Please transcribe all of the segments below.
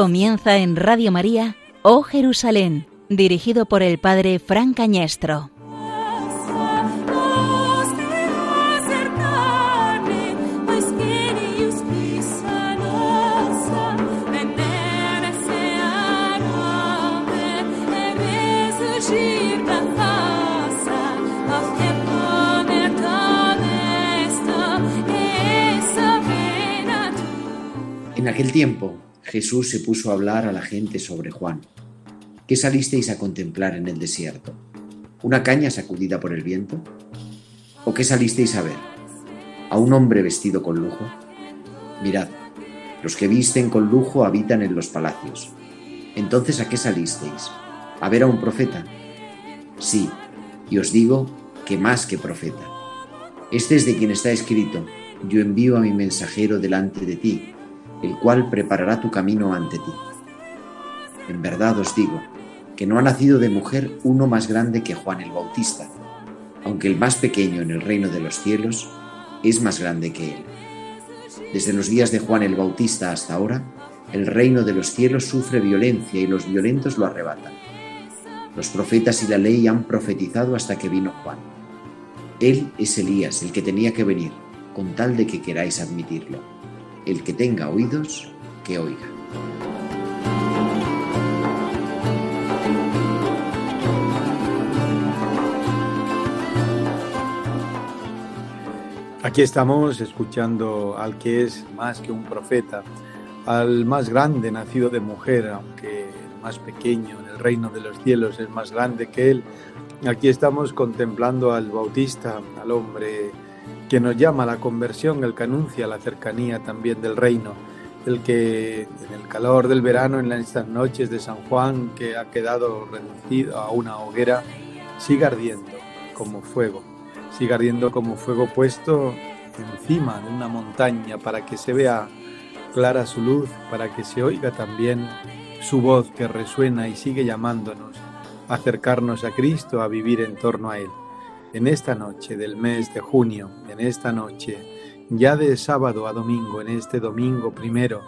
Comienza en Radio María, Oh Jerusalén, dirigido por el Padre Fran Cañestro. En aquel tiempo Jesús se puso a hablar a la gente sobre Juan. ¿Qué salisteis a contemplar en el desierto? ¿Una caña sacudida por el viento? ¿O qué salisteis a ver? ¿A un hombre vestido con lujo? Mirad, los que visten con lujo habitan en los palacios. Entonces, ¿a qué salisteis? ¿A ver a un profeta? Sí, y os digo que más que profeta. Este es de quien está escrito, yo envío a mi mensajero delante de ti el cual preparará tu camino ante ti. En verdad os digo que no ha nacido de mujer uno más grande que Juan el Bautista, aunque el más pequeño en el reino de los cielos es más grande que él. Desde los días de Juan el Bautista hasta ahora, el reino de los cielos sufre violencia y los violentos lo arrebatan. Los profetas y la ley han profetizado hasta que vino Juan. Él es Elías, el que tenía que venir, con tal de que queráis admitirlo. El que tenga oídos, que oiga. Aquí estamos escuchando al que es más que un profeta, al más grande nacido de mujer, aunque el más pequeño en el reino de los cielos es más grande que él. Aquí estamos contemplando al Bautista, al hombre que nos llama a la conversión, el que anuncia la cercanía también del reino, el que en el calor del verano, en estas noches de San Juan, que ha quedado reducido a una hoguera, sigue ardiendo como fuego, sigue ardiendo como fuego puesto encima de una montaña para que se vea clara su luz, para que se oiga también su voz que resuena y sigue llamándonos a acercarnos a Cristo, a vivir en torno a Él en esta noche del mes de junio, en esta noche, ya de sábado a domingo, en este domingo primero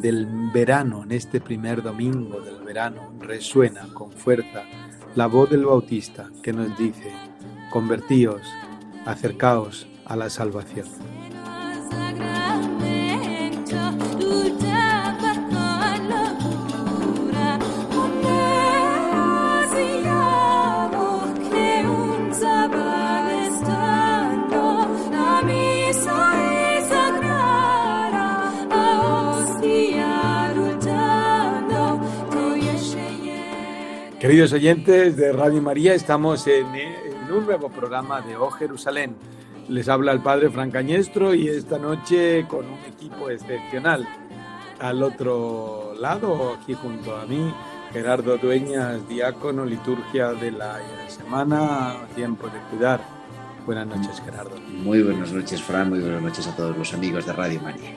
del verano, en este primer domingo del verano, resuena con fuerza la voz del Bautista que nos dice, convertíos, acercaos a la salvación. Queridos oyentes de Radio María, estamos en, un nuevo programa de O Jerusalén. Les habla el padre Fran Cañestro y esta noche con un equipo excepcional. Al otro lado, aquí junto a mí, Gerardo Dueñas, diácono, liturgia de la semana, tiempo de cuidar. Buenas noches, Gerardo. Muy buenas noches, Fran, muy buenas noches a todos los amigos de Radio María.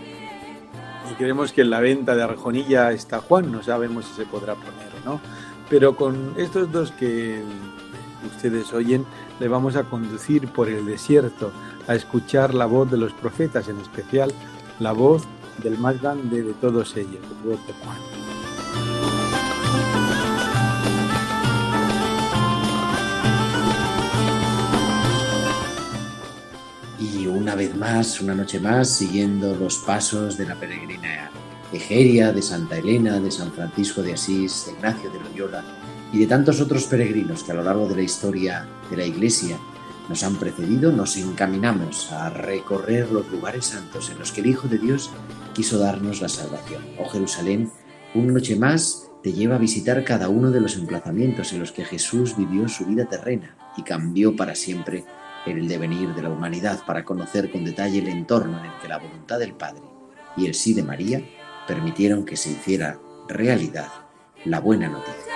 Y creemos que en la venta de Arjonilla está Juan, no sabemos si se podrá poner o no pero con estos dos que ustedes oyen, le vamos a conducir por el desierto a escuchar la voz de los profetas, en especial la voz del más grande de todos ellos, la voz de Juan. Y una vez más, una noche más, siguiendo los pasos de la peregrina Egeria, de Santa Elena, de San Francisco de Asís, de Ignacio de Loyola y de tantos otros peregrinos que a lo largo de la historia de la Iglesia nos han precedido, nos encaminamos a recorrer los lugares santos en los que el Hijo de Dios quiso darnos la salvación. Oh Jerusalén, una noche más te lleva a visitar cada uno de los emplazamientos en los que Jesús vivió su vida terrena y cambió para siempre el devenir de la humanidad para conocer con detalle el entorno en el que la voluntad del Padre y el sí de María permitieron que se hiciera realidad la buena noticia.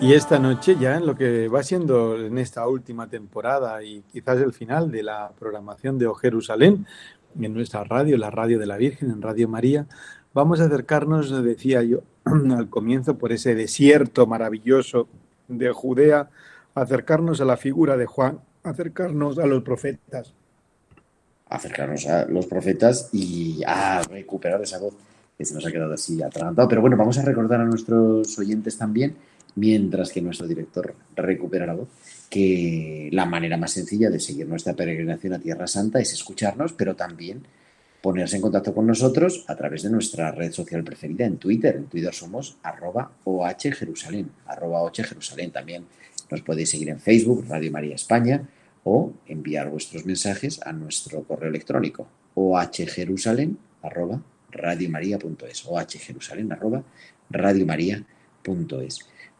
Y esta noche ya en lo que va siendo en esta última temporada y quizás el final de la programación de O Jerusalén en nuestra radio, la radio de la Virgen, en Radio María, vamos a acercarnos, decía yo al comienzo, por ese desierto maravilloso de Judea acercarnos a la figura de Juan, acercarnos a los profetas. Acercarnos a los profetas y a recuperar esa voz que se nos ha quedado así atragantado. Pero bueno, vamos a recordar a nuestros oyentes también, mientras que nuestro director recupera la voz, que la manera más sencilla de seguir nuestra peregrinación a Tierra Santa es escucharnos, pero también ponerse en contacto con nosotros a través de nuestra red social preferida en Twitter. En Twitter somos arroba OH Jerusalén, arroba OH Jerusalén. También nos podéis seguir en Facebook, Radio María España, o enviar vuestros mensajes a nuestro correo electrónico ohjerusalén arroba radiomaria.es ohjerusalén arroba.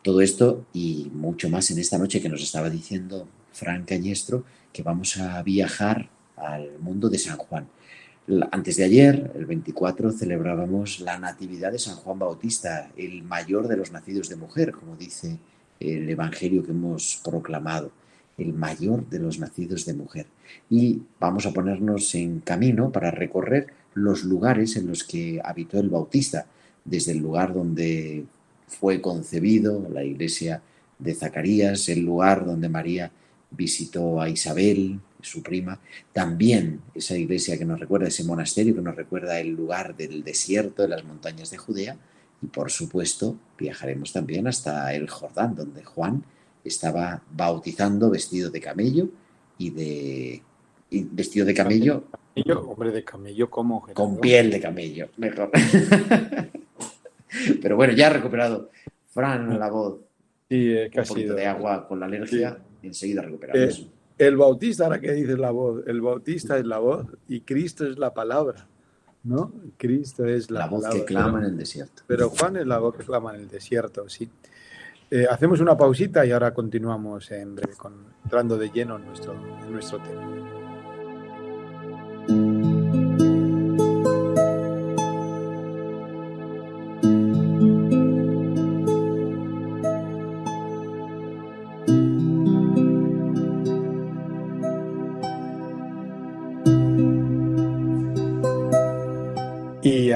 Todo esto y mucho más en esta noche que nos estaba diciendo Fran Cañestro, que vamos a viajar al mundo de San Juan. Antes de ayer, el 24, celebrábamos la Natividad de San Juan Bautista, el mayor de los nacidos de mujer, como dice el Evangelio que hemos proclamado, el mayor de los nacidos de mujer. Y vamos a ponernos en camino para recorrer los lugares en los que habitó el Bautista, desde el lugar donde fue concebido, la iglesia de Zacarías, el lugar donde María visitó a Isabel, su prima, también esa iglesia que nos recuerda, ese monasterio que nos recuerda el lugar del desierto de las montañas de Judea, y por supuesto viajaremos también hasta el Jordán, donde Juan estaba bautizando vestido de camello y de vestido de camello. hombre de camello, ¿cómo? Con piel de camello, mejor. Pero bueno, ya ha recuperado Fran la voz. Sí, un poquito de agua con la alergia, enseguida recuperamos. Eh, el bautista, ahora que dices la voz, el bautista es la voz y Cristo es la palabra, ¿no? Cristo es la, la voz que clama en el desierto. Pero Juan es la voz que clama en el desierto, sí. Eh, hacemos una pausita y ahora continuamos en breve, con, entrando de lleno en nuestro, en nuestro tema.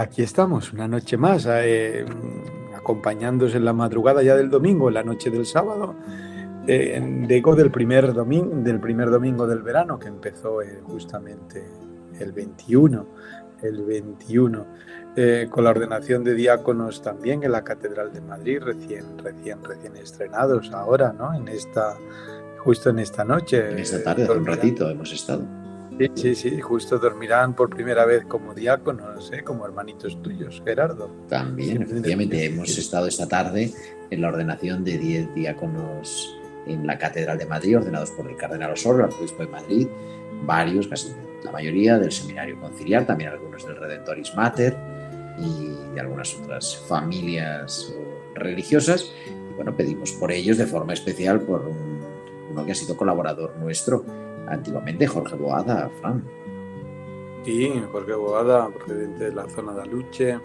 Aquí estamos, una noche más, eh, acompañándose en la madrugada ya del domingo, en la noche del sábado, eh, de del primer, domingo, del primer domingo del verano, que empezó eh, justamente el 21, el 21, eh, con la ordenación de diáconos también en la Catedral de Madrid, recién, recién, recién estrenados ahora, ¿no? En esta, justo en esta noche. En esta tarde, un ratito hemos estado. Sí, sí, sí, justo dormirán por primera vez como diáconos, ¿eh? como hermanitos tuyos, Gerardo. También, efectivamente, hemos estado esta tarde en la ordenación de 10 diáconos en la Catedral de Madrid, ordenados por el Cardenal Osorio, el obispo de Madrid, varios, casi la mayoría del Seminario Conciliar, también algunos del Redentoris Mater y de algunas otras familias religiosas. Y bueno, pedimos por ellos de forma especial por uno que ha sido colaborador nuestro antiguamente Jorge Boada, Fran. Sí, Jorge Boada, presidente de la zona de Aluche,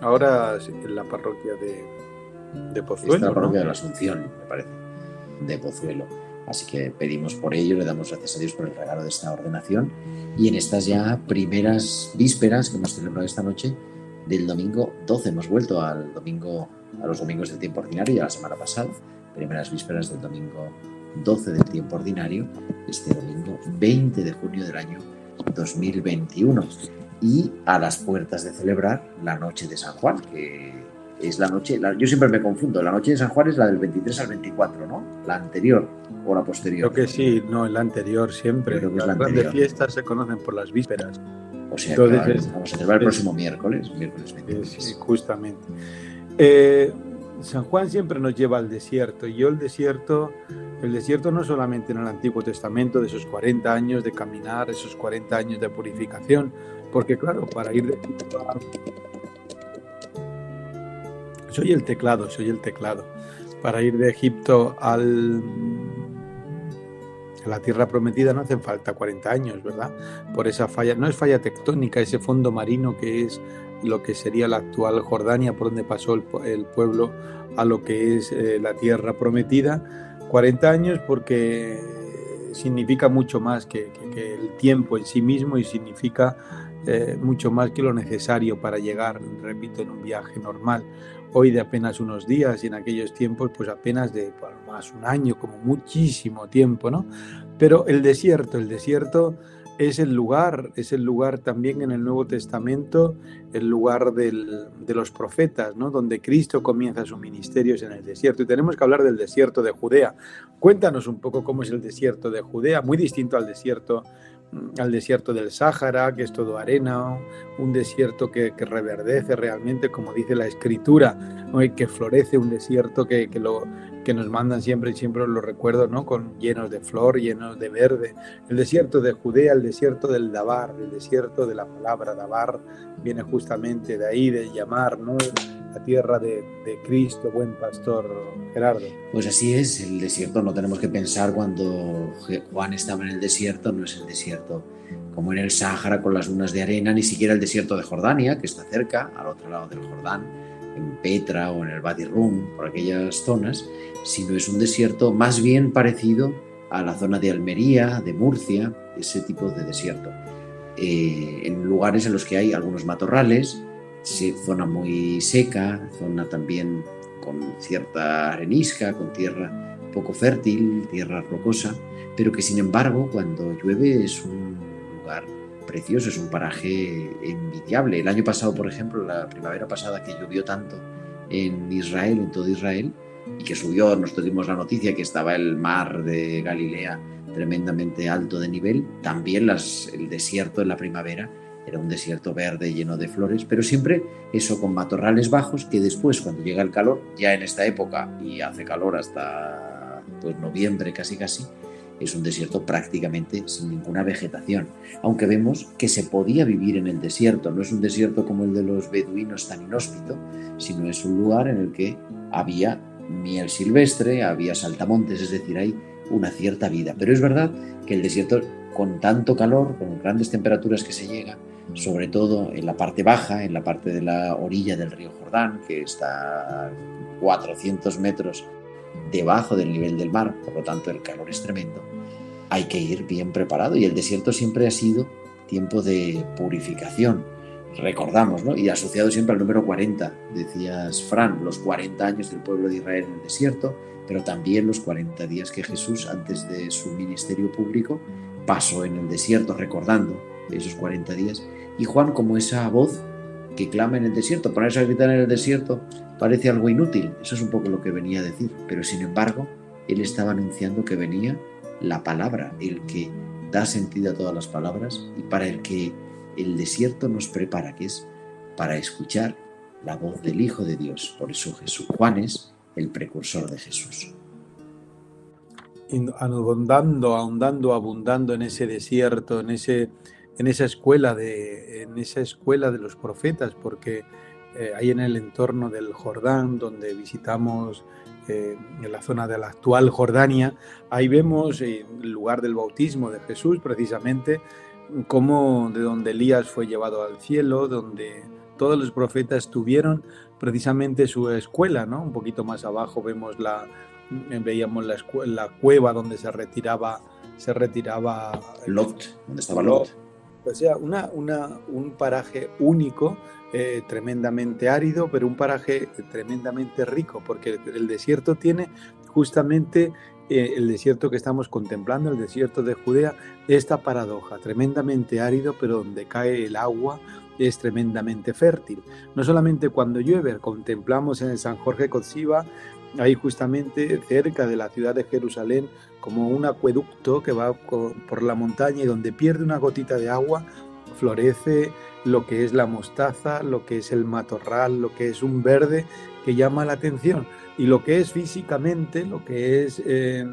ahora en la parroquia de, de Pozuelo. Está la parroquia de la Asunción, me parece, de Pozuelo. Así que pedimos por ello, le damos gracias a Dios por el regalo de esta ordenación. Y en estas ya primeras vísperas que hemos celebrado esta noche, del domingo 12, hemos vuelto al domingo, a los domingos del tiempo ordinario, ya la semana pasada, primeras vísperas del domingo 12 del tiempo ordinario, este domingo 20 de junio del año 2021. Y a las puertas de celebrar la noche de San Juan, que es la noche, yo siempre me confundo, la noche de San Juan es la del 23 al 24, ¿no? La anterior o la posterior. Creo que sí, no, la anterior siempre. Creo que las grandes fiestas se conocen por las vísperas. O sea, vamos a celebrar el próximo miércoles, miércoles 23. Sí, justamente. Eh, San Juan siempre nos lleva al desierto y yo el desierto, el desierto no solamente en el Antiguo Testamento, de esos 40 años de caminar, esos 40 años de purificación, porque claro, para ir de soy el teclado, soy el teclado. Para ir de Egipto al a la tierra prometida no hacen falta 40 años, ¿verdad? Por esa falla, no es falla tectónica, ese fondo marino que es lo que sería la actual Jordania, por donde pasó el, pueblo a lo que es eh, la tierra prometida. 40 años porque significa mucho más que, el tiempo en sí mismo y significa eh, mucho más que lo necesario para llegar, repito, en un viaje normal. Hoy de apenas unos días y en aquellos tiempos pues apenas de más un año, como muchísimo tiempo, ¿no? Pero el desierto, el desierto es el lugar, es el lugar también en el Nuevo Testamento, el lugar del, de los profetas, ¿no? donde Cristo comienza su ministerio es en el desierto. Y tenemos que hablar del desierto de Judea. Cuéntanos un poco cómo es el desierto de Judea, muy distinto al desierto al desierto del Sáhara, que es todo arena, un desierto que, reverdece realmente, como dice la escritura, que florece, un desierto que, que, lo, que nos mandan siempre y siempre lo recuerdo, ¿no? con llenos de flor, llenos de verde. El desierto de Judea, el desierto del Dabar, el desierto de la palabra Dabar, viene justamente de ahí, de llamar, ¿no? la tierra de, Cristo, buen pastor Gerardo. Pues así es, el desierto no tenemos que pensar cuando Juan estaba en el desierto, no es el desierto como en el Sáhara con las dunas de arena, ni siquiera el desierto de Jordania, que está cerca, al otro lado del Jordán, en Petra o en el Badi Rum, por aquellas zonas, sino es un desierto más bien parecido a la zona de Almería, de Murcia, ese tipo de desierto. Eh, en lugares en los que hay algunos matorrales, zona muy seca, zona también con cierta arenisca, con tierra poco fértil, tierra rocosa, pero que sin embargo cuando llueve es un lugar precioso, es un paraje envidiable. El año pasado, por ejemplo, la primavera pasada que llovió tanto en Israel, en todo Israel, y que subió, nos tuvimos la noticia que estaba el mar de Galilea tremendamente alto de nivel, también el desierto en la primavera era un desierto verde lleno de flores, pero siempre eso con matorrales bajos que después cuando llega el calor, ya en esta época y hace calor hasta pues noviembre casi casi, es un desierto prácticamente sin ninguna vegetación, aunque vemos que se podía vivir en el desierto, no es un desierto como el de los beduinos tan inhóspito, sino es un lugar en el que había miel silvestre, había saltamontes, es decir, hay una cierta vida, pero es verdad que el desierto con tanto calor, con grandes temperaturas que se llega, sobre todo en la parte baja, en la parte de la orilla del río Jordán, que está a 400 metros debajo del nivel del mar, por lo tanto el calor es tremendo, hay que ir bien preparado y el desierto siempre ha sido tiempo de purificación. Recordamos, ¿no? Y asociado siempre al número 40, decías Fran, los 40 años del pueblo de Israel en el desierto, pero también los 40 días que Jesús, antes de su ministerio público, pasó en el desierto, recordando esos 40 días. Y Juan como esa voz que clama en el desierto, ponerse a gritar en el desierto parece algo inútil, eso es un poco lo que venía a decir, pero sin embargo, él estaba anunciando que venía la palabra, el que da sentido a todas las palabras y para el que el desierto nos prepara, que es para escuchar la voz del Hijo de Dios. Por eso Jesús Juan es el precursor de Jesús ahondando, ahondando, abundando en ese desierto, en, ese, en, esa escuela de, en esa escuela de los profetas, porque eh, ahí en el entorno del Jordán, donde visitamos eh, en la zona de la actual Jordania, ahí vemos el lugar del bautismo de Jesús, precisamente, como de donde Elías fue llevado al cielo, donde todos los profetas tuvieron precisamente su escuela, ¿no? Un poquito más abajo vemos la, veíamos la, la cueva donde se retiraba, se retiraba Lot, donde estaba Lot. O sea, una, una, un paraje único, eh, tremendamente árido, pero un paraje tremendamente rico, porque el desierto tiene justamente eh, el desierto que estamos contemplando, el desierto de Judea, esta paradoja, tremendamente árido, pero donde cae el agua es tremendamente fértil. No solamente cuando llueve, contemplamos en el San Jorge Cociba ahí justamente cerca de la ciudad de Jerusalén, como un acueducto que va por la montaña y donde pierde una gotita de agua, florece lo que es la mostaza, lo que es el matorral, lo que es un verde que llama la atención. Y lo que es físicamente, lo que es, eh,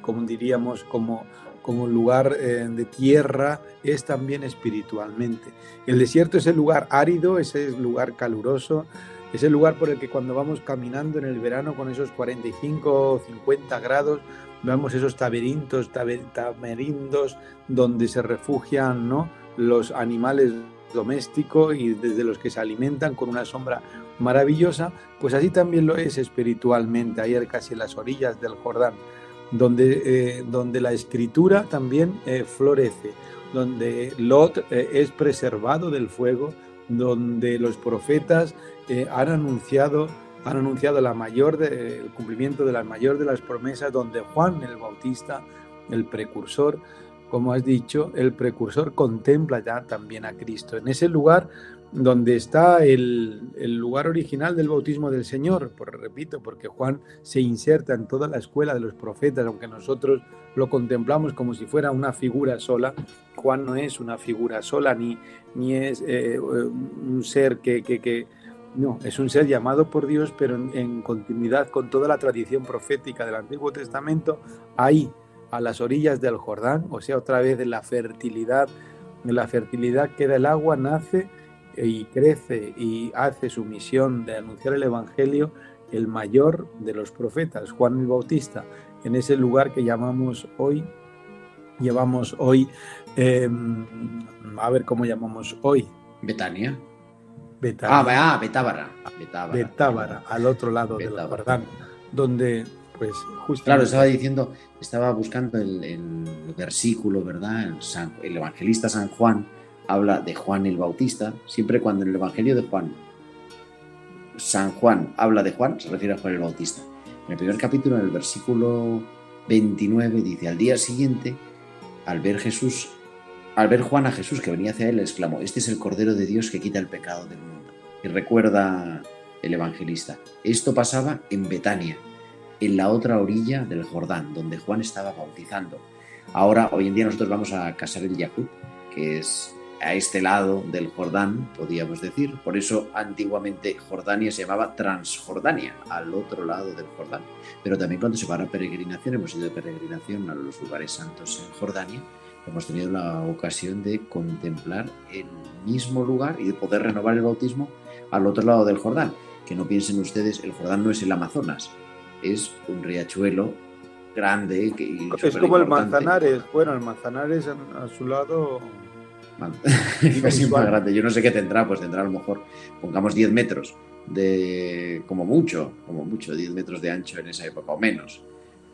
como diríamos, como, como lugar eh, de tierra, es también espiritualmente. El desierto es el lugar árido, ese es el lugar caluroso, es el lugar por el que cuando vamos caminando en el verano con esos 45 o 50 grados, vemos esos taberintos, tamerindos donde se refugian ¿no? los animales domésticos y desde los que se alimentan con una sombra maravillosa, pues así también lo es espiritualmente, ayer casi en las orillas del Jordán, donde, eh, donde la escritura también eh, florece. donde Lot eh, es preservado del fuego, donde los profetas eh, han anunciado han anunciado la mayor el cumplimiento de la mayor de las promesas, donde Juan el Bautista, el precursor, como has dicho, el precursor contempla ya también a Cristo. En ese lugar donde está el, lugar original del bautismo del Señor, por, repito, porque Juan se inserta en toda la escuela de los profetas, aunque nosotros lo contemplamos como si fuera una figura sola, Juan no es una figura sola, ni, ni es eh, un ser que, que, no, es un ser llamado por Dios, pero en, en, continuidad con toda la tradición profética del Antiguo Testamento, ahí, a las orillas del Jordán, o sea, otra vez de la fertilidad, de la fertilidad que da el agua, nace y crece y hace su misión de anunciar el Evangelio, el mayor de los profetas, Juan el Bautista, en ese lugar que llamamos hoy, llevamos hoy, em, a ver cómo llamamos hoy. Betania. Betania. Ah, Betábara. Betábara. al otro lado del Jordán, donde pues justamente... Claro, estaba diciendo, estaba buscando el, versículo, ¿verdad? el evangelista San Juan habla de Juan el Bautista, siempre cuando en el Evangelio de Juan, San Juan habla de Juan, se refiere a Juan el Bautista. En el primer capítulo, en el versículo 29, dice, al día siguiente, al ver Jesús, al ver Juan a Jesús que venía hacia él, exclamó, este es el Cordero de Dios que quita el pecado del mundo. Y recuerda el evangelista, esto pasaba en Betania, en la otra orilla del Jordán, donde Juan estaba bautizando. Ahora, hoy en día nosotros vamos a casar el Yahud, que es a este lado del Jordán, podríamos decir. Por eso antiguamente Jordania se llamaba Transjordania, al otro lado del Jordán. Pero también cuando se va a peregrinación, hemos ido de peregrinación a los lugares santos en Jordania, hemos tenido la ocasión de contemplar el mismo lugar y de poder renovar el bautismo al otro lado del Jordán. Que no piensen ustedes, el Jordán no es el Amazonas, es un riachuelo grande. Que, es como el Manzanares. Bueno, el Manzanares a su lado casi más grande. Yo no sé qué tendrá, pues tendrá a lo mejor, pongamos 10 metros de, como mucho, como mucho, 10 metros de ancho en esa época, o menos,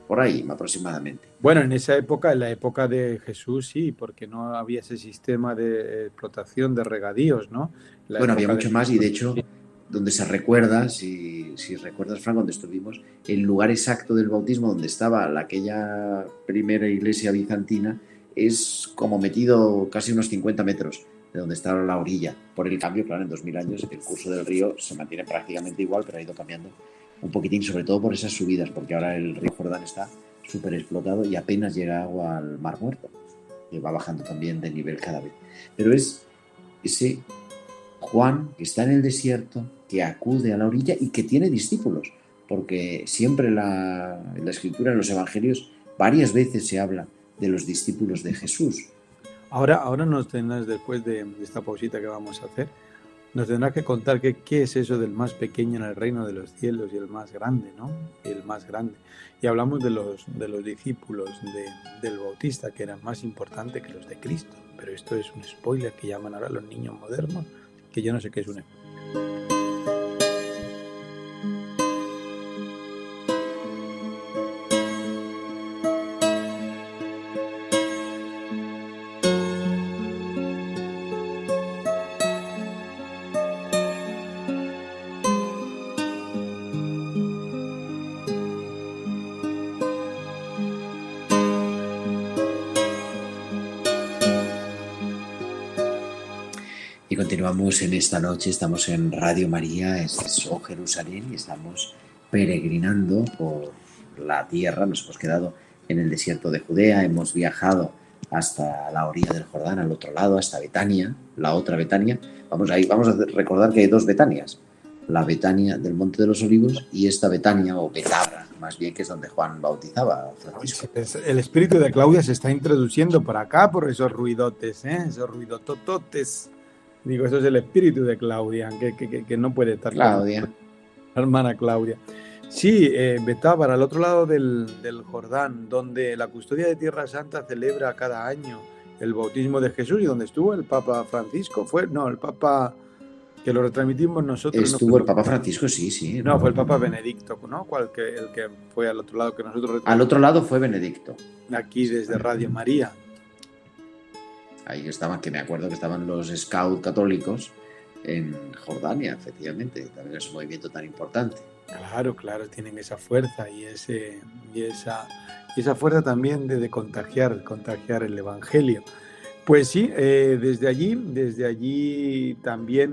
por ahí aproximadamente. Bueno, en esa época, en la época de Jesús, sí, porque no había ese sistema de explotación de regadíos, ¿no? bueno, había mucho más y de hecho, donde se recuerda, si, si recuerdas, Frank, donde estuvimos, el lugar exacto del bautismo, donde estaba la, aquella primera iglesia bizantina, es como metido casi unos 50 metros de donde está la orilla. Por el cambio, claro, en 2000 años el curso del río se mantiene prácticamente igual, pero ha ido cambiando un poquitín, sobre todo por esas subidas, porque ahora el río Jordán está súper explotado y apenas llega agua al Mar Muerto, que va bajando también de nivel cada vez. Pero es ese Juan que está en el desierto, que acude a la orilla y que tiene discípulos, porque siempre la, en la escritura, en los evangelios, varias veces se habla de los discípulos de Jesús. Ahora, ahora nos tendrás, después de esta pausita que vamos a hacer, nos tendrás que contar qué es eso del más pequeño en el reino de los cielos y el más grande, ¿no? El más grande. Y hablamos de los, de los discípulos del Bautista, que eran más importantes que los de Cristo. Pero esto es un spoiler que llaman ahora los niños modernos, que yo no sé qué es un spoiler. Continuamos en esta noche, estamos en Radio María, es Oh Jerusalén y estamos peregrinando por la tierra, nos hemos quedado en el desierto de Judea, hemos viajado hasta la orilla del Jordán, al otro lado, hasta Betania, la otra Betania. Vamos, ahí, vamos a recordar que hay dos Betanias, la Betania del Monte de los Olivos y esta Betania o Betabra, más bien que es donde Juan bautizaba a. El espíritu de Claudia se está introduciendo por acá por esos ruidotes, ¿eh? esos ruidotototes. Digo, eso es el espíritu de Claudia, que, no puede estar. Claudia. hermana Claudia. Sí, eh, Betábara, al otro lado del, Jordán, donde la custodia de Tierra Santa celebra cada año el bautismo de Jesús y donde estuvo el Papa Francisco. Fue, no, el Papa que lo retransmitimos nosotros. Estuvo el Papa Francisco, sí, sí. No, fue el Papa Benedicto, ¿no? ¿Cuál que, el que fue al otro lado que nosotros. Al otro lado fue Benedicto. Aquí desde Radio María. Ahí estaban, que me acuerdo que estaban los scout católicos en Jordania, efectivamente, también es un movimiento tan importante. Claro, claro, tienen esa fuerza y, ese, y, esa, y esa fuerza también de, contagiar, contagiar el Evangelio. Pues sí, eh, desde allí, desde allí también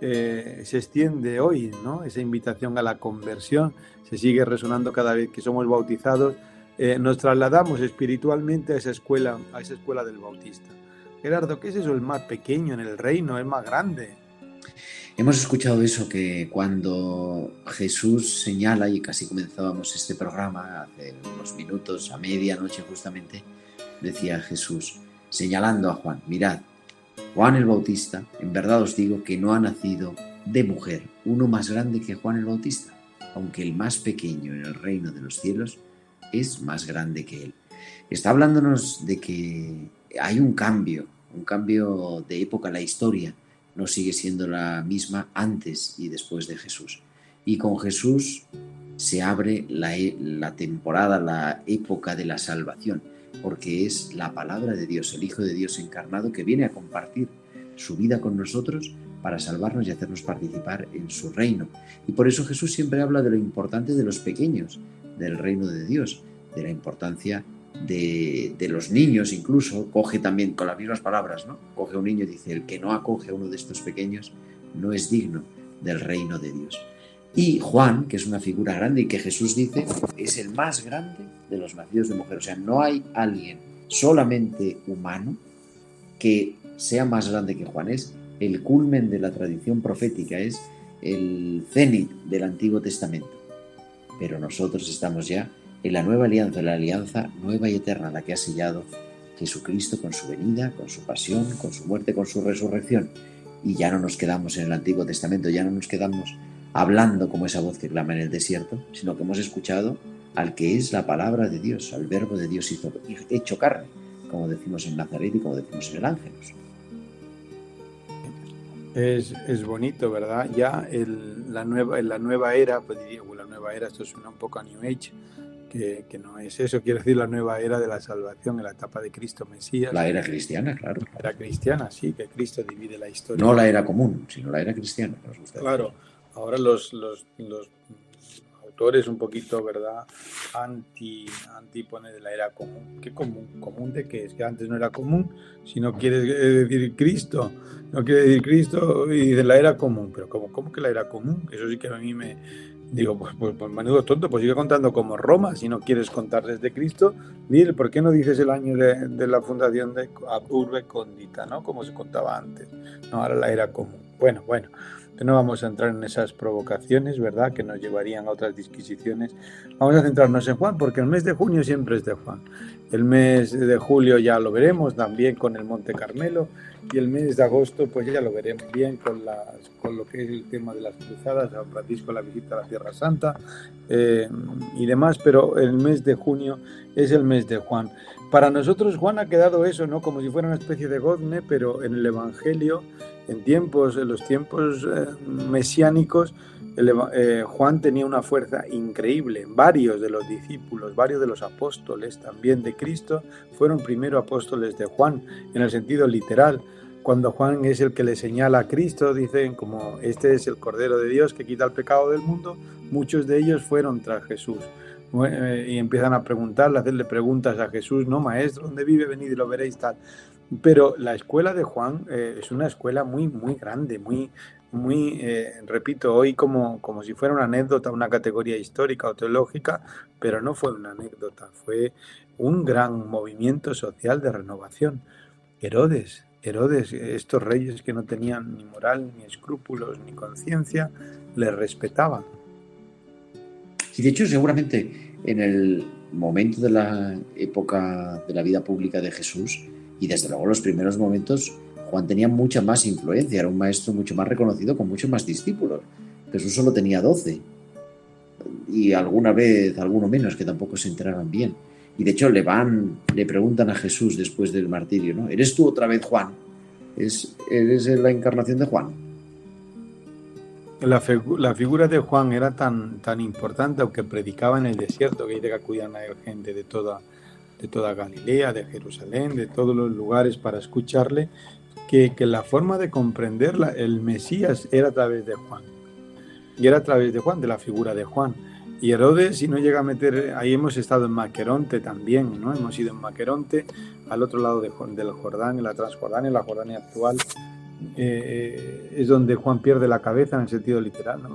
eh, se extiende hoy, ¿no? Esa invitación a la conversión se sigue resonando cada vez que somos bautizados. Eh, nos trasladamos espiritualmente a esa escuela, a esa escuela del bautista. Gerardo, ¿qué es eso? El más pequeño en el reino, el más grande. Hemos escuchado eso que cuando Jesús señala, y casi comenzábamos este programa hace unos minutos, a medianoche justamente, decía Jesús, señalando a Juan, mirad, Juan el Bautista, en verdad os digo que no ha nacido de mujer uno más grande que Juan el Bautista, aunque el más pequeño en el reino de los cielos es más grande que él. Está hablándonos de que hay un cambio, un cambio de época la historia, no sigue siendo la misma antes y después de Jesús. Y con Jesús se abre la, e, la, temporada, la época de la salvación, porque es la palabra de Dios, el Hijo de Dios encarnado, que viene a compartir su vida con nosotros para salvarnos y hacernos participar en su reino. Y por eso Jesús siempre habla de lo importante de los pequeños, del reino de Dios, de la importancia de, los niños incluso, coge también con las mismas palabras, ¿no? Coge un niño y dice, el que no acoge a uno de estos pequeños no es digno del reino de Dios. Y Juan, que es una figura grande y que Jesús dice, es el más grande de los nacidos de mujer. O sea, no hay alguien solamente humano que sea más grande que Juan. Es el culmen de la tradición profética, es el cenit del Antiguo Testamento. Pero nosotros estamos ya en la nueva alianza, la alianza nueva y eterna, la que ha sellado Jesucristo con su venida, con su pasión, con su muerte, con su resurrección. Y ya no nos quedamos en el Antiguo Testamento, ya no nos quedamos hablando como esa voz que clama en el desierto, sino que hemos escuchado al que es la palabra de Dios, al verbo de Dios hecho carne, como decimos en Nazaret y como decimos en el Ángelus. Es, bonito, ¿verdad? Ya la, nueva, la nueva era, pues diría, la nueva era, esto suena un poco a New Age, que, no es eso, quiere decir la nueva era de la salvación, en la etapa de Cristo Mesías. La era cristiana, claro. La era cristiana, sí, que Cristo divide la historia. No la era común, sino la era cristiana. Claro, ahora los, los, los autores un poquito, ¿verdad? Anti, anti pone de la era común. ¿Qué común? ¿Común de qué? Es que antes no era común, si no quiere decir Cristo, no quiere decir Cristo y de la era común. Pero ¿cómo, cómo que la era común? Eso sí que a mí me, Digo, pues, pues, pues menudo tonto, pues sigue contando como Roma, si no quieres contar desde Cristo, dile, ¿por qué no dices el año de, la fundación de Urbe Condita, ¿no? Como se contaba antes. No, ahora la era común. Bueno, bueno, no vamos a entrar en esas provocaciones, ¿verdad? Que nos llevarían a otras disquisiciones. Vamos a centrarnos en Juan, porque el mes de junio siempre es de Juan. El mes de julio ya lo veremos también con el Monte Carmelo y el mes de agosto pues ya lo veremos bien con, las, con lo que es el tema de las cruzadas, San Francisco, la visita a la Tierra Santa eh, y demás, pero el mes de junio es el mes de Juan. Para nosotros Juan ha quedado eso, ¿no? Como si fuera una especie de Godne, pero en el Evangelio, en tiempos, en los tiempos eh, mesiánicos, eh, Juan tenía una fuerza increíble. Varios de los discípulos, varios de los apóstoles también de Cristo fueron primero apóstoles de Juan, en el sentido literal. Cuando Juan es el que le señala a Cristo, dicen como este es el Cordero de Dios que quita el pecado del mundo, muchos de ellos fueron tras Jesús. Eh, y empiezan a preguntarle, a hacerle preguntas a Jesús, no, maestro, ¿dónde vive? Venid y lo veréis tal. Pero la escuela de Juan eh, es una escuela muy, muy grande, muy, muy, eh, repito, hoy como, como si fuera una anécdota, una categoría histórica o teológica, pero no fue una anécdota, fue un gran movimiento social de renovación. Herodes, Herodes, estos reyes que no tenían ni moral, ni escrúpulos, ni conciencia, le respetaban. Y de hecho, seguramente en el momento de la época de la vida pública de Jesús, y desde luego los primeros momentos, Juan tenía mucha más influencia, era un maestro mucho más reconocido con muchos más discípulos. Jesús solo tenía doce y alguna vez alguno menos que tampoco se enteraban bien. Y de hecho le van, le preguntan a Jesús después del martirio, ¿no? ¿Eres tú otra vez Juan? ¿Es, ¿Eres la encarnación de Juan? La, figura de Juan era tan, tan importante, aunque predicaba en el desierto, que dice que acudían a gente de toda, de toda Galilea, de Jerusalén, de todos los lugares para escucharle, que, que la forma de comprenderla, el Mesías era a través de Juan. Y era a través de Juan, de la figura de Juan. Y Herodes, si no llega a meter, ahí hemos estado en Maqueronte también, ¿no? Hemos ido en Maqueronte, al otro lado de, del Jordán, en la Transjordania, en la Jordania actual, eh, es donde Juan pierde la cabeza en el sentido literal, ¿no?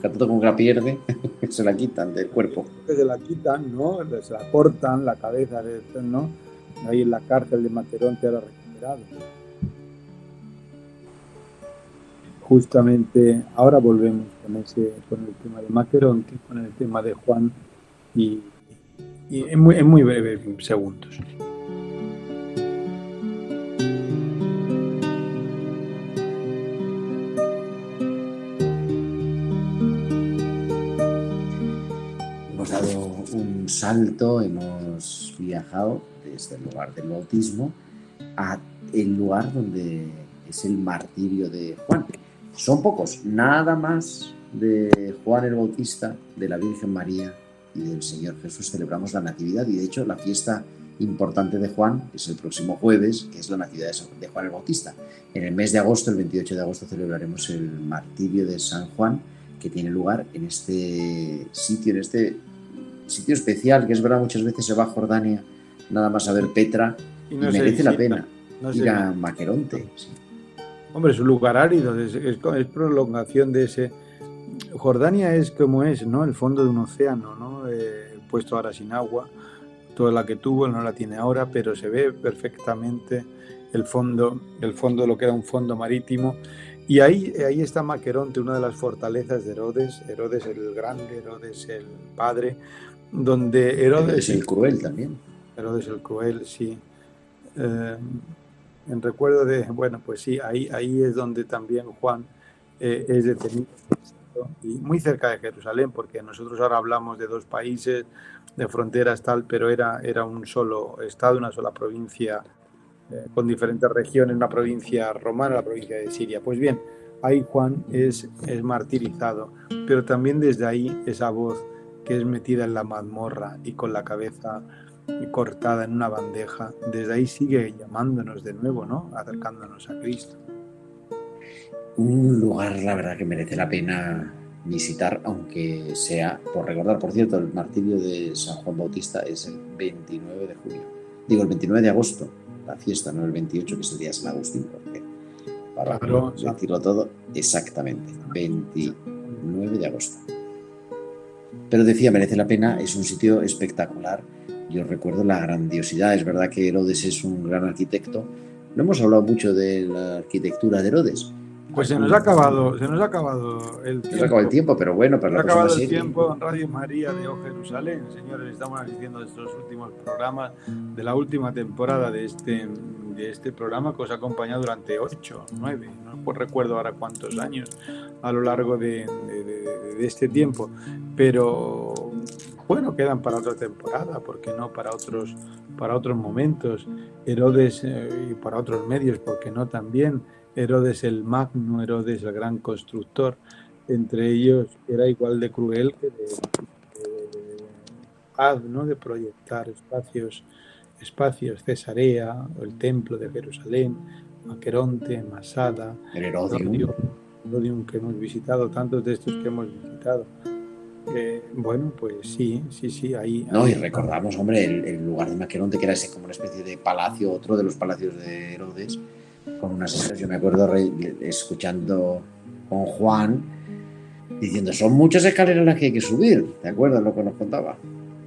Tanto como que la pierde, se la quitan del cuerpo. Se la quitan, ¿no? Se la cortan la cabeza, ¿no? Ahí en la cárcel de Maqueronte ahora justamente ahora volvemos con, ese, con el tema de Maqueronte, con el tema de Juan y, en, muy, en muy breves segundos. Hemos dado un salto, hemos viajado desde el lugar del bautismo a el lugar donde es el martirio de Juan son pocos, nada más de Juan el Bautista, de la Virgen María y del Señor Jesús celebramos la Natividad y de hecho la fiesta importante de Juan es el próximo jueves, que es la Natividad de Juan el Bautista. En el mes de agosto, el 28 de agosto, celebraremos el martirio de San Juan, que tiene lugar en este sitio, en este sitio especial, que es verdad, muchas veces se va a Jordania nada más a ver Petra y, merece la pena ir a Maqueronte. Hombre, es un lugar árido, es, prolongación de ese. Jordania es como es, ¿no? El fondo de un océano, ¿no? Eh, puesto ahora sin agua. Toda la que tuvo no la tiene ahora, pero se ve perfectamente el fondo, el fondo lo que era un fondo marítimo. Y ahí, ahí está Maqueronte, una de las fortalezas de Herodes, Herodes el grande, Herodes el padre, donde Herodes... el cruel también. Herodes el cruel, sí. Eh, en recuerdo de, bueno, pues sí, ahí, ahí es donde también Juan eh, es detenido y muy cerca de Jerusalén, porque nosotros ahora hablamos de dos países, de fronteras tal, pero era, era un solo estado, una sola provincia eh, con diferentes regiones, una provincia romana, la provincia de Siria. Pues bien, ahí Juan es, es martirizado, pero también desde ahí esa voz que es metida en la mazmorra y con la cabeza cortada en una bandeja, desde ahí sigue llamándonos de nuevo, ¿no? Acercándonos a Cristo. Un lugar, la verdad, que merece la pena visitar, aunque sea, por recordar, por cierto, el martirio de San Juan Bautista es el 29 de julio. Digo, el 29 de agosto, la fiesta, no el 28, que es el día de San Agustín, porque para decirlo todo, exactamente, 29 de agosto. Pero decía, merece la pena, es un sitio espectacular yo recuerdo la grandiosidad. Es verdad que Herodes es un gran arquitecto. No hemos hablado mucho de la arquitectura de Herodes. Pues se nos ha acabado, se nos ha acabado el tiempo. Se ha acabado el tiempo, pero bueno, para la Se ha acabado el tiempo en Radio María de O Jerusalén. Señores, estamos asistiendo a estos últimos programas de la última temporada de este, de este programa que os ha acompañado durante ocho, nueve, no recuerdo ahora cuántos años a lo largo de, de este tiempo. Pero bueno, quedan para otra temporada, porque no para otros, para otros momentos. Herodes eh, y para otros medios, porque no también. Herodes el magno, Herodes el gran constructor. Entre ellos era igual de cruel que de, de, ¿no? de proyectar espacios, espacios, Cesarea, el templo de Jerusalén, Maqueronte, Masada, el Herodium. Herodium que hemos visitado, tantos de estos que hemos visitado bueno, pues sí, sí, sí, ahí. No, y recordamos, hombre, el, lugar de Maqueronte, que era ese como una especie de palacio, otro de los palacios de Herodes, con unas escaleras. Yo me acuerdo escuchando con Juan diciendo: son muchas escaleras las que hay que subir. ¿Te acuerdas lo que nos contaba?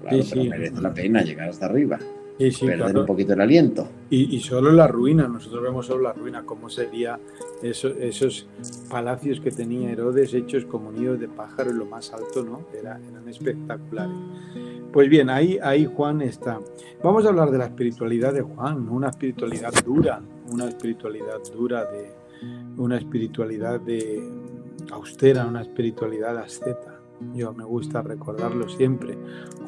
Claro, pero merece la pena llegar hasta arriba perder un poquito el aliento. Y, solo la ruina, nosotros vemos solo la ruina, cómo sería esos palacios que tenía Herodes hechos como nidos de pájaro en lo más alto, ¿no? eran espectaculares. Pues bien, ahí, ahí Juan está. Vamos a hablar de la espiritualidad de Juan, una espiritualidad dura, una espiritualidad dura de una espiritualidad de austera, una espiritualidad asceta. Yo me gusta recordarlo siempre.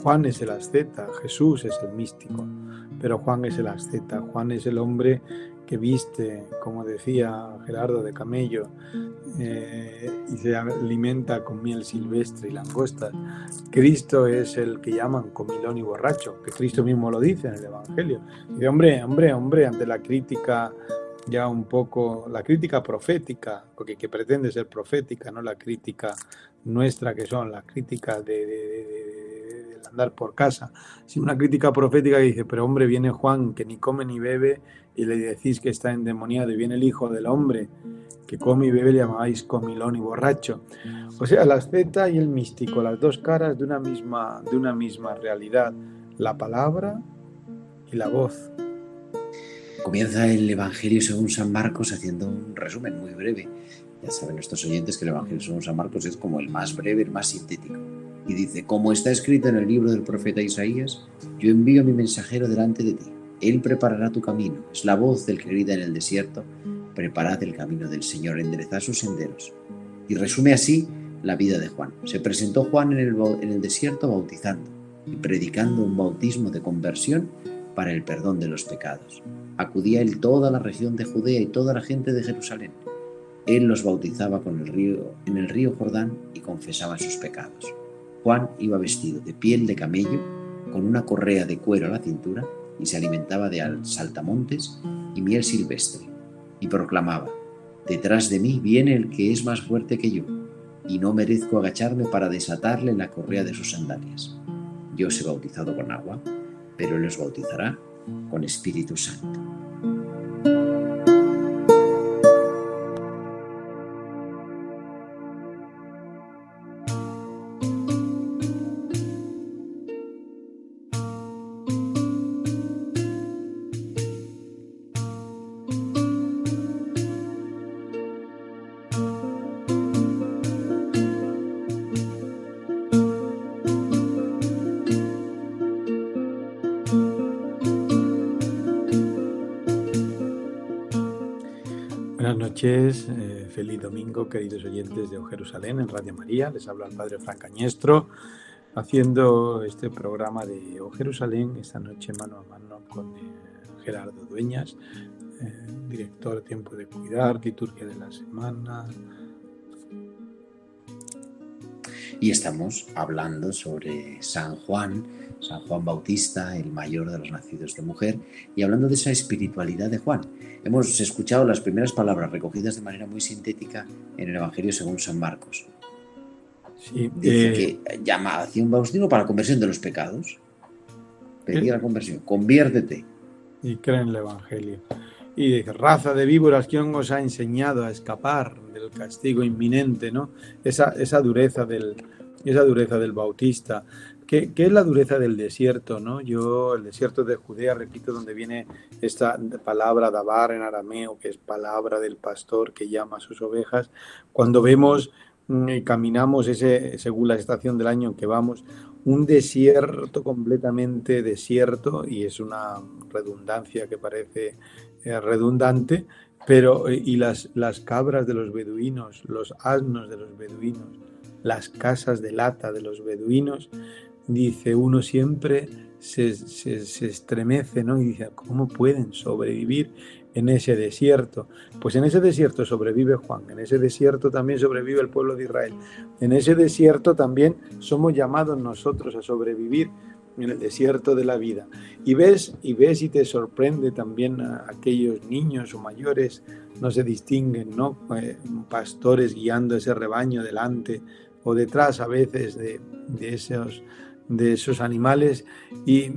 Juan es el asceta, Jesús es el místico, pero Juan es el asceta. Juan es el hombre que viste, como decía Gerardo, de camello eh, y se alimenta con miel silvestre y langosta. Cristo es el que llaman comilón y borracho, que Cristo mismo lo dice en el Evangelio. Dice, hombre, hombre, hombre, ante la crítica ya un poco, la crítica profética, porque que pretende ser profética, no la crítica nuestra que son, la crítica de, andar por casa, sino una crítica profética que dice, pero hombre, viene Juan que ni come ni bebe y le decís que está endemoniado y viene el Hijo del Hombre que come y bebe le llamáis comilón y borracho. O sea, la asceta y el místico, las dos caras de una misma, de una misma realidad, la palabra y la voz. Comienza el Evangelio según San Marcos haciendo un resumen muy breve. Ya saben nuestros oyentes que el Evangelio según San Marcos es como el más breve, el más sintético. Y dice, como está escrito en el libro del profeta Isaías, yo envío a mi mensajero delante de ti. Él preparará tu camino. Es la voz del que grita en el desierto, preparad el camino del Señor, enderezad sus senderos. Y resume así la vida de Juan. Se presentó Juan en el, en el desierto bautizando y predicando un bautismo de conversión para el perdón de los pecados acudía él toda la región de Judea y toda la gente de Jerusalén. Él los bautizaba con el río, en el río Jordán y confesaba sus pecados. Juan iba vestido de piel de camello, con una correa de cuero a la cintura, y se alimentaba de saltamontes y miel silvestre, y proclamaba, Detrás de mí viene el que es más fuerte que yo, y no merezco agacharme para desatarle la correa de sus sandalias. Yo os he bautizado con agua, pero él os bautizará con Espíritu Santo. Eh, feliz domingo, queridos oyentes de O Jerusalén en Radio María. Les habla el Padre Fran Cañestro, haciendo este programa de O Jerusalén esta noche mano a mano con eh, Gerardo Dueñas, eh, director Tiempo de Cuidar, Liturgia de la Semana. Y estamos hablando sobre San Juan, San Juan Bautista, el mayor de los nacidos de mujer, y hablando de esa espiritualidad de Juan. Hemos escuchado las primeras palabras recogidas de manera muy sintética en el Evangelio según San Marcos. Sí, Dice eh, que llama hacia un bautismo para la conversión de los pecados. Pedir la conversión, conviértete. Y cree en el Evangelio. Y de raza de víboras, ¿quién os ha enseñado a escapar del castigo inminente? ¿no? Esa, esa, dureza del, esa dureza del bautista. ¿Qué, es la dureza del desierto? ¿no? Yo, el desierto de Judea, repito, donde viene esta palabra dabar en arameo, que es palabra del pastor que llama a sus ovejas, cuando vemos mm, caminamos ese, según la estación del año en que vamos, un desierto completamente desierto, y es una redundancia que parece eh, redundante, pero y las, las cabras de los beduinos, los asnos de los beduinos, las casas de lata de los beduinos, dice, uno siempre se, estremece, ¿no? Y dice, ¿cómo pueden sobrevivir en ese desierto? Pues en ese desierto sobrevive Juan, en ese desierto también sobrevive el pueblo de Israel, en ese desierto también somos llamados nosotros a sobrevivir en el desierto de la vida. Y ves y ves y te sorprende también a aquellos niños o mayores, no se distinguen, ¿no? Eh, pastores guiando ese rebaño delante o detrás a veces de, de esos de esos animales y,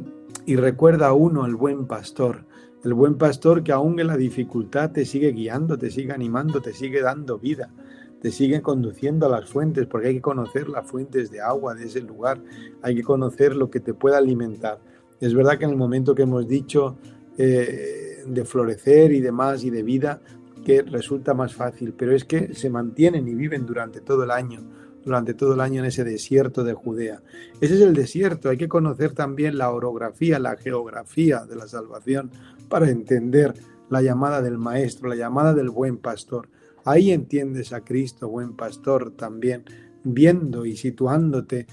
recuerda a uno el buen pastor, el buen pastor que aún en la dificultad te sigue guiando, te sigue animando, te sigue dando vida, te sigue conduciendo a las fuentes, porque hay que conocer las fuentes de agua de ese lugar, hay que conocer lo que te pueda alimentar. Es verdad que en el momento que hemos dicho eh, de florecer y demás y de vida, que resulta más fácil, pero es que se mantienen y viven durante todo el año durante todo el año en ese desierto de Judea. Ese es el desierto, hay que conocer también la orografía, la geografía de la salvación para entender la llamada del Maestro, la llamada del buen pastor. Ahí entiendes a Cristo, buen pastor, también viendo y situándote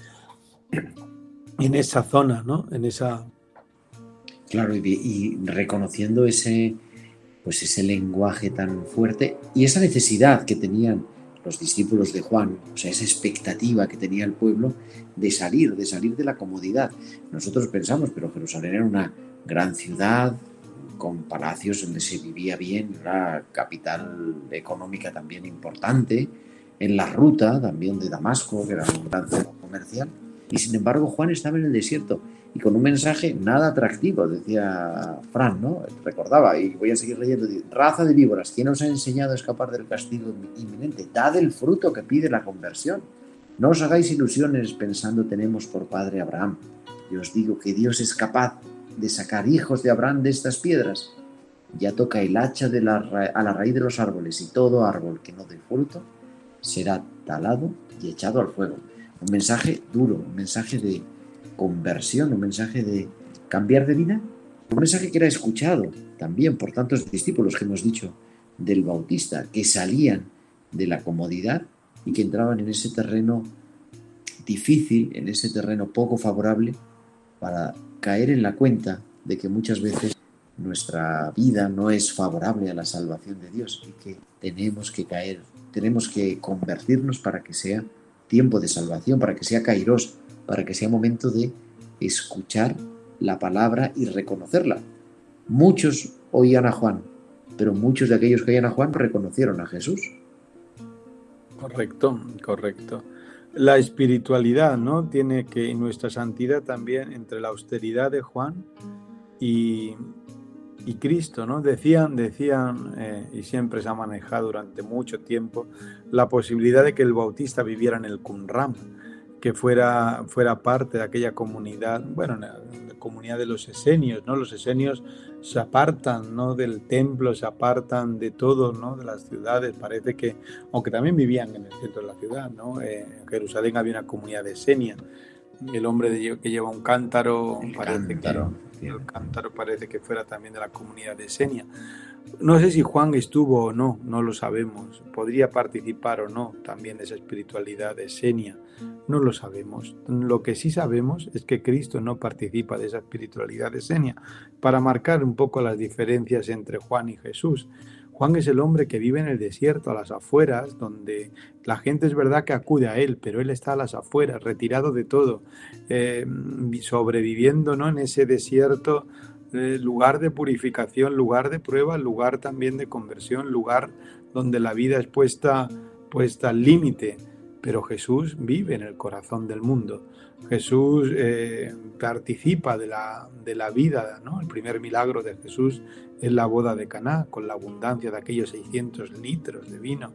en esa zona, ¿no? En esa... Claro, y, reconociendo ese, pues ese lenguaje tan fuerte y esa necesidad que tenían los discípulos de Juan, o sea, esa expectativa que tenía el pueblo de salir, de salir de la comodidad. Nosotros pensamos, pero Jerusalén era una gran ciudad con palacios donde se vivía bien, una capital económica también importante, en la ruta también de Damasco, que era un gran centro comercial, y sin embargo Juan estaba en el desierto y con un mensaje nada atractivo, decía Fran, ¿no? Recordaba, y voy a seguir leyendo, raza de víboras, ¿quién os ha enseñado a escapar del castigo inminente? Dad el fruto que pide la conversión. No os hagáis ilusiones pensando tenemos por padre Abraham. Yo os digo que Dios es capaz de sacar hijos de Abraham de estas piedras. Ya toca el hacha de la, a la raíz de los árboles y todo árbol que no dé fruto será talado y echado al fuego. Un mensaje duro, un mensaje de, conversión, un mensaje de cambiar de vida, un mensaje que era escuchado también por tantos discípulos que hemos dicho del Bautista, que salían de la comodidad y que entraban en ese terreno difícil, en ese terreno poco favorable, para caer en la cuenta de que muchas veces nuestra vida no es favorable a la salvación de Dios y que tenemos que caer, tenemos que convertirnos para que sea tiempo de salvación, para que sea kairos, para que sea momento de escuchar la palabra y reconocerla. Muchos oían a Juan, pero muchos de aquellos que oían a Juan reconocieron a Jesús. Correcto, correcto. La espiritualidad, ¿no? Tiene que, nuestra santidad también, entre la austeridad de Juan y, y Cristo, ¿no? Decían, decían, eh, y siempre se ha manejado durante mucho tiempo, la posibilidad de que el bautista viviera en el Qumran, que fuera, fuera parte de aquella comunidad, bueno, la, comunidad de los esenios, ¿no? Los esenios se apartan, ¿no? Del templo, se apartan de todo, ¿no? De las ciudades, parece que, aunque también vivían en el centro de la ciudad, ¿no? Eh, en Jerusalén había una comunidad de esenia. El hombre de, que lleva un cántaro, parece cántaro. que el cántaro parece que fuera también de la comunidad de Esenia. No sé si Juan estuvo o no, no lo sabemos. Podría participar o no también de esa espiritualidad de Senia. No lo sabemos. Lo que sí sabemos es que Cristo no participa de esa espiritualidad de Senia. Para marcar un poco las diferencias entre Juan y Jesús. Juan es el hombre que vive en el desierto, a las afueras, donde la gente es verdad que acude a él, pero él está a las afueras, retirado de todo, eh, sobreviviendo ¿no? en ese desierto lugar de purificación, lugar de prueba, lugar también de conversión, lugar donde la vida es puesta al límite. Pero Jesús vive en el corazón del mundo. Jesús eh, participa de la, de la vida, ¿no? El primer milagro de Jesús es la boda de Caná, con la abundancia de aquellos 600 litros de vino.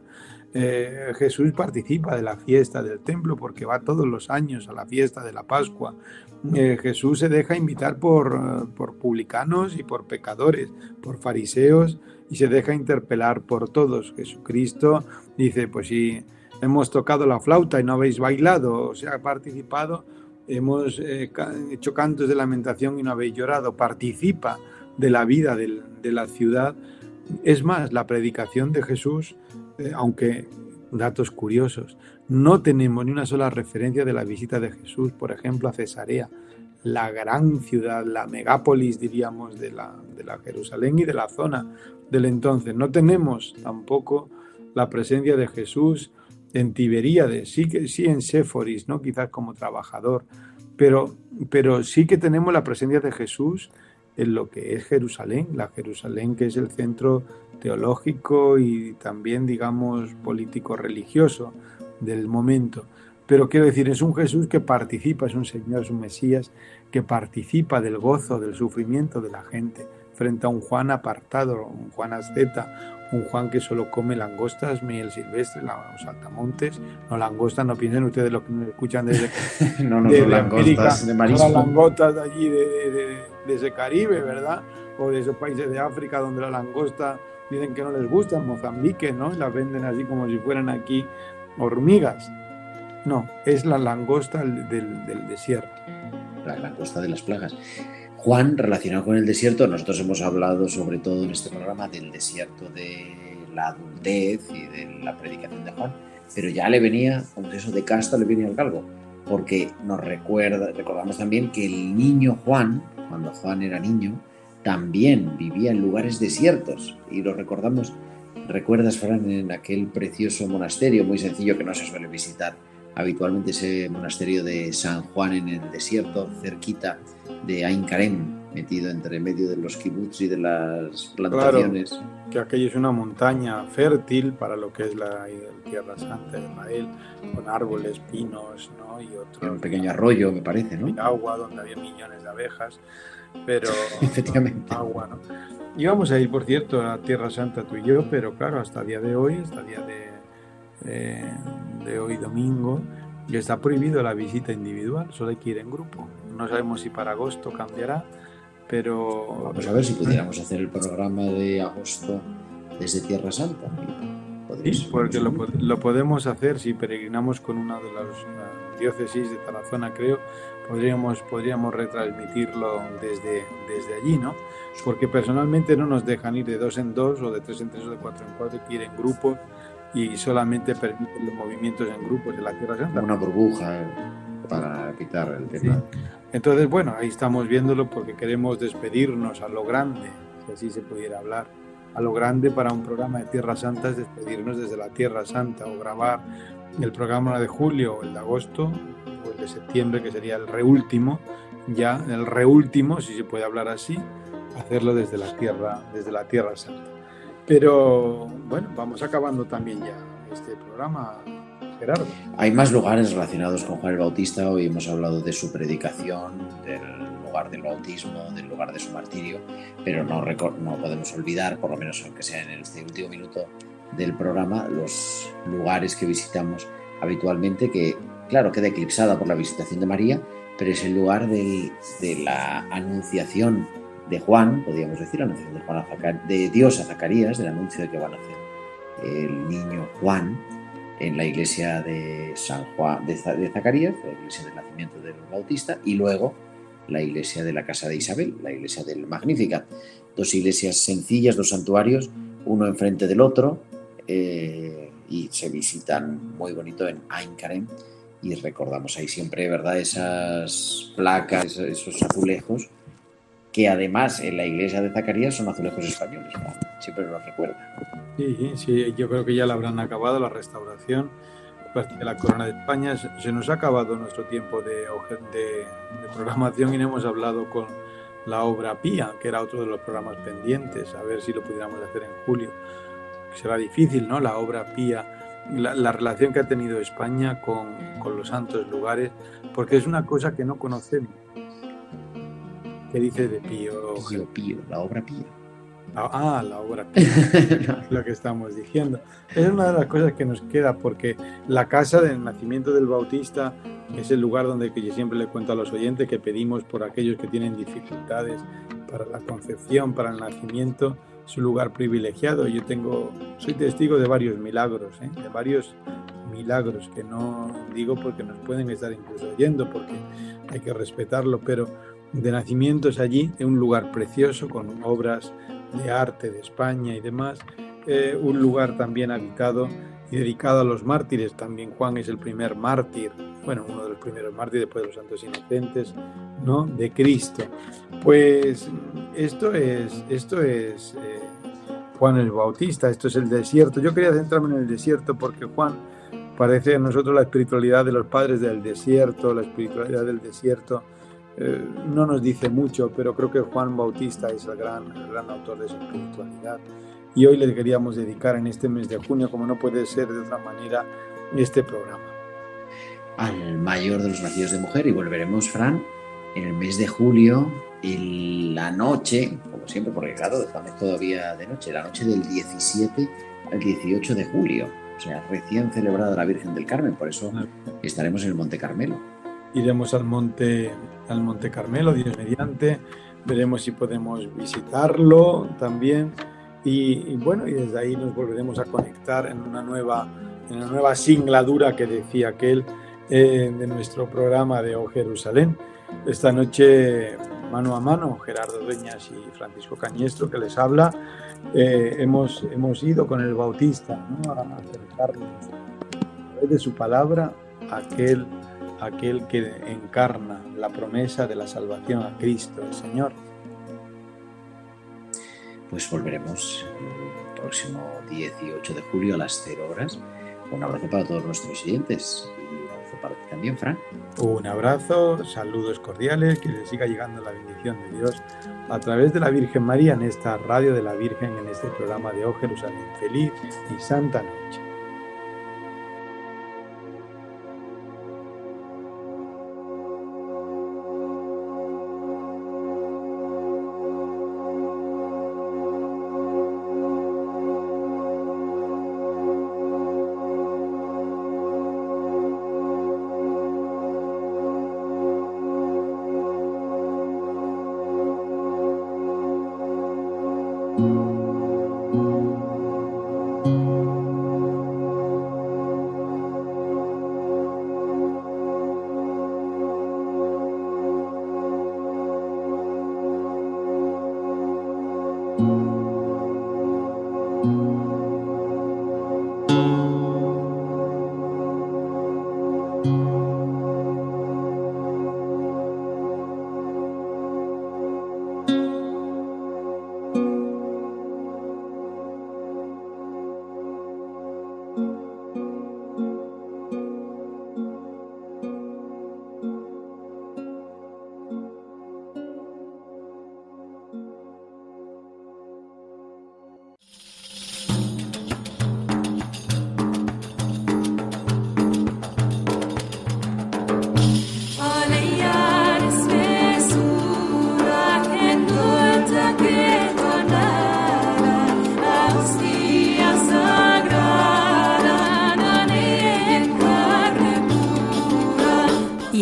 Eh, Jesús participa de la fiesta del templo porque va todos los años a la fiesta de la Pascua. Eh, Jesús se deja invitar por, por publicanos y por pecadores, por fariseos y se deja interpelar por todos. Jesucristo dice, pues si hemos tocado la flauta y no habéis bailado, o sea, participado, hemos eh, hecho cantos de lamentación y no habéis llorado, participa de la vida de la ciudad. Es más, la predicación de Jesús eh, aunque datos curiosos, no tenemos ni una sola referencia de la visita de Jesús, por ejemplo, a Cesarea, la gran ciudad, la megápolis, diríamos, de la, de la Jerusalén y de la zona del entonces. No tenemos tampoco la presencia de Jesús en Tiberíades, sí, que, sí en Séforis, ¿no? quizás como trabajador, pero, pero sí que tenemos la presencia de Jesús en lo que es Jerusalén, la Jerusalén que es el centro teológico y también, digamos, político-religioso del momento. Pero quiero decir, es un Jesús que participa, es un Señor, es un Mesías que participa del gozo, del sufrimiento de la gente, frente a un Juan apartado, un Juan asceta, un Juan que solo come langostas, miel silvestre, los saltamontes, no langostas, no piensen ustedes lo que me escuchan desde no, no, de, langostas de marisco. No langostas de allí de, de, de, ese Caribe, ¿verdad? O de esos países de África donde la langosta dicen que no les gusta, Mozambique, ¿no? Las venden así como si fueran aquí hormigas. No, es la langosta del, del desierto. La langosta de las plagas. Juan, relacionado con el desierto, nosotros hemos hablado sobre todo en este programa del desierto de la adultez y de la predicación de Juan, pero ya le venía, con eso de casta le venía al calvo, porque nos recuerda, recordamos también que el niño Juan, cuando Juan era niño, también vivía en lugares desiertos y lo recordamos, recuerdas Fran, en aquel precioso monasterio muy sencillo que no se suele visitar habitualmente ese monasterio de San Juan en el desierto, cerquita de Ain Karem, metido entre medio de los kibbutz y de las plantaciones. que aquello es una montaña fértil para lo que es la Tierra Santa de Israel, con árboles, pinos, ¿no? Y otro. Un pequeño arroyo, me parece, ¿no? agua, donde había millones de abejas, pero. Efectivamente. Agua, ¿no? Íbamos a ir, por cierto, a Tierra Santa tú y yo, pero claro, hasta el día de hoy, hasta el día de, eh, de hoy domingo, ya está prohibido la visita individual, solo hay que ir en grupo. No sabemos si para agosto cambiará, pero... Vamos a ver si pudiéramos hacer el programa de agosto desde Tierra Santa. Sí, porque lo, lo, podemos hacer si peregrinamos con una de las diócesis de Tarazona, creo, podríamos, podríamos retransmitirlo desde, desde allí, ¿no? Porque personalmente no nos dejan ir de dos en dos o de tres en tres o de cuatro en cuatro, hay que ir en grupos y solamente permiten los movimientos en grupos de la Tierra Santa. Una burbuja para quitar el tema. Entonces, bueno, ahí estamos viéndolo porque queremos despedirnos a lo grande, si así se pudiera hablar, a lo grande para un programa de Tierra Santa es despedirnos desde la Tierra Santa o grabar el programa de julio o el de agosto o el de septiembre, que sería el reúltimo, ya el reúltimo, si se puede hablar así, hacerlo desde la Tierra, desde la Tierra Santa. Pero bueno, vamos acabando también ya este programa, Gerardo. Hay más lugares relacionados con Juan el Bautista. Hoy hemos hablado de su predicación, del lugar del bautismo, del lugar de su martirio, pero no, no podemos olvidar, por lo menos aunque sea en este último minuto del programa, los lugares que visitamos habitualmente, que claro queda eclipsada por la visitación de María, pero es el lugar de la anunciación de Juan, podríamos decir, anunciación de, Juan de Dios a Zacarías, del anuncio de que van a hacer el niño Juan en la iglesia de San Juan de, Zacarías, la iglesia del nacimiento del Bautista, y luego la iglesia de la casa de Isabel, la iglesia del Magnífica. Dos iglesias sencillas, dos santuarios, uno enfrente del otro, eh, y se visitan muy bonito en Ain Karem, y recordamos ahí siempre, ¿verdad?, esas placas, esos azulejos que además en la iglesia de Zacarías son azulejos españoles, siempre lo recuerda. Sí, sí, yo creo que ya la habrán acabado la restauración de la Corona de España. Se nos ha acabado nuestro tiempo de, de, programación y no hemos hablado con la obra Pía, que era otro de los programas pendientes, a ver si lo pudiéramos hacer en julio. Será difícil, ¿no? La obra Pía, la, la relación que ha tenido España con, con los santos lugares, porque es una cosa que no conocemos ¿Qué dice de Pío? Pío, Pío, la obra Pío. Ah, la obra Pío, lo que estamos diciendo. Es una de las cosas que nos queda porque la casa del nacimiento del Bautista es el lugar donde que yo siempre le cuento a los oyentes que pedimos por aquellos que tienen dificultades para la concepción, para el nacimiento, es un lugar privilegiado. Yo tengo, soy testigo de varios milagros, ¿eh? de varios milagros que no digo porque nos pueden estar incluso oyendo, porque hay que respetarlo, pero de nacimientos allí, en un lugar precioso con obras de arte de España y demás, eh, un lugar también habitado y dedicado a los mártires. También Juan es el primer mártir, bueno, uno de los primeros mártires después de los santos inocentes, ¿no? De Cristo. Pues esto es, esto es eh, Juan el Bautista, esto es el desierto. Yo quería centrarme en el desierto porque Juan parece a nosotros la espiritualidad de los padres del desierto, la espiritualidad del desierto eh, no nos dice mucho, pero creo que Juan Bautista es el gran, el gran autor de esa espiritualidad. Y hoy le queríamos dedicar en este mes de junio, como no puede ser de otra manera, este programa. Al mayor de los nacidos de mujer y volveremos, Fran, en el mes de julio, en la noche, como siempre, porque claro, estamos todavía de noche, la noche del 17 al 18 de julio, o sea, recién celebrada la Virgen del Carmen, por eso estaremos en el Monte Carmelo iremos al monte, al monte Carmelo, Dios mediante, veremos si podemos visitarlo también. Y, bueno, y desde ahí nos volveremos a conectar en una nueva, en una nueva singladura que decía aquel eh, de nuestro programa de O Jerusalén. Esta noche, mano a mano, Gerardo Dueñas y Francisco Cañestro, que les habla, eh, hemos, hemos ido con el Bautista a acercarnos a través de su palabra a aquel aquel que encarna la promesa de la salvación a Cristo el Señor. pues volveremos el próximo 18 de julio a las 0 horas. Un abrazo para todos nuestros oyentes y un abrazo para ti también, Fran. Un abrazo, saludos cordiales, que les siga llegando la bendición de Dios a través de la Virgen María en esta radio de la Virgen, en este programa de Oh Jerusalén. Feliz y santa noche.